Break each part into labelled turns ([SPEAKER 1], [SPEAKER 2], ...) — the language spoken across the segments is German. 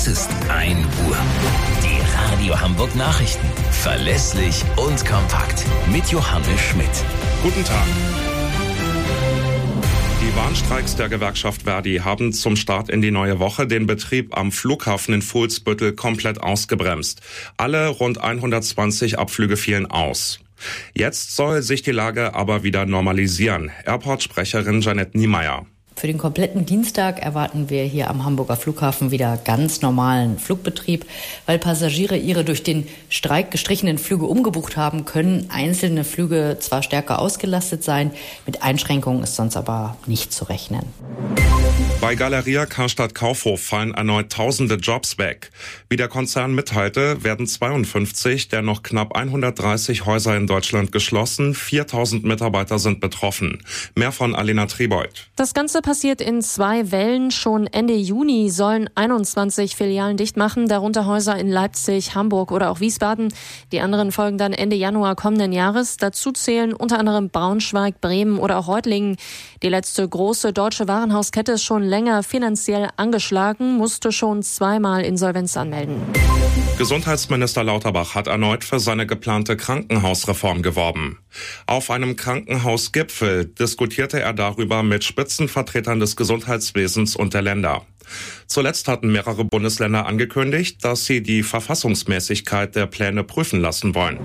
[SPEAKER 1] Es ist 1 Uhr. Die Radio Hamburg Nachrichten. Verlässlich und kompakt. Mit Johannes Schmidt.
[SPEAKER 2] Guten Tag. Die Warnstreiks der Gewerkschaft Verdi haben zum Start in die neue Woche den Betrieb am Flughafen in Fuhlsbüttel komplett ausgebremst. Alle rund 120 Abflüge fielen aus. Jetzt soll sich die Lage aber wieder normalisieren. Airport-Sprecherin Janette Niemeyer.
[SPEAKER 3] Für den kompletten Dienstag erwarten wir hier am Hamburger Flughafen wieder ganz normalen Flugbetrieb. Weil Passagiere ihre durch den Streik gestrichenen Flüge umgebucht haben, können einzelne Flüge zwar stärker ausgelastet sein, mit Einschränkungen ist sonst aber nicht zu rechnen.
[SPEAKER 2] Bei Galeria Karstadt Kaufhof fallen erneut tausende Jobs weg. Wie der Konzern mitteilte, werden 52 der noch knapp 130 Häuser in Deutschland geschlossen. 4000 Mitarbeiter sind betroffen. Mehr von Alena Tribold.
[SPEAKER 4] Das Ganze passiert in zwei Wellen. Schon Ende Juni sollen 21 Filialen dicht machen, darunter Häuser in Leipzig, Hamburg oder auch Wiesbaden. Die anderen folgen dann Ende Januar kommenden Jahres. Dazu zählen unter anderem Braunschweig, Bremen oder auch Reutlingen. Die letzte große deutsche Warenhauskette ist schon länger finanziell angeschlagen, musste schon zweimal Insolvenz anmelden.
[SPEAKER 2] Gesundheitsminister Lauterbach hat erneut für seine geplante Krankenhausreform geworben. Auf einem Krankenhausgipfel diskutierte er darüber mit Spitzenvertretern des Gesundheitswesens und der Länder. Zuletzt hatten mehrere Bundesländer angekündigt, dass sie die Verfassungsmäßigkeit der Pläne prüfen lassen wollen.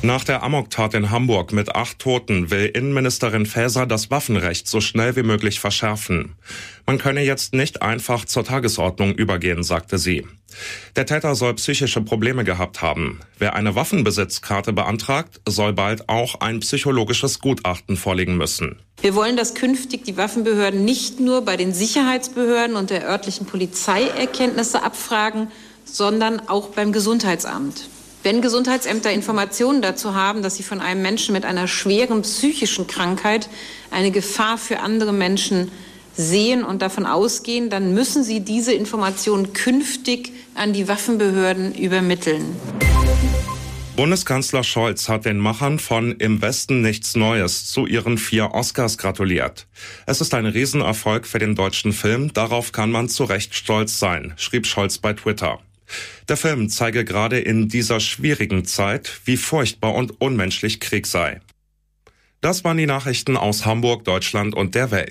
[SPEAKER 2] Nach der Amoktat in Hamburg mit acht Toten will Innenministerin Faeser das Waffenrecht so schnell wie möglich verschärfen. Man könne jetzt nicht einfach zur Tagesordnung übergehen, sagte sie. Der Täter soll psychische Probleme gehabt haben. Wer eine Waffenbesitzkarte beantragt, soll bald auch ein psychologisches Gutachten vorlegen müssen.
[SPEAKER 5] Wir wollen, dass künftig die Waffenbehörden nicht nur bei den Sicherheitsbehörden und der örtlichen Polizei Erkenntnisse abfragen, sondern auch beim Gesundheitsamt. Wenn Gesundheitsämter Informationen dazu haben, dass sie von einem Menschen mit einer schweren psychischen Krankheit eine Gefahr für andere Menschen sehen und davon ausgehen, dann müssen sie diese Informationen künftig an die Waffenbehörden übermitteln.
[SPEAKER 2] Bundeskanzler Scholz hat den Machern von Im Westen nichts Neues zu ihren vier Oscars gratuliert. Es ist ein Riesenerfolg für den deutschen Film, darauf kann man zu Recht stolz sein, schrieb Scholz bei Twitter. Der Film zeige gerade in dieser schwierigen Zeit, wie furchtbar und unmenschlich Krieg sei. Das waren die Nachrichten aus Hamburg, Deutschland und der Welt.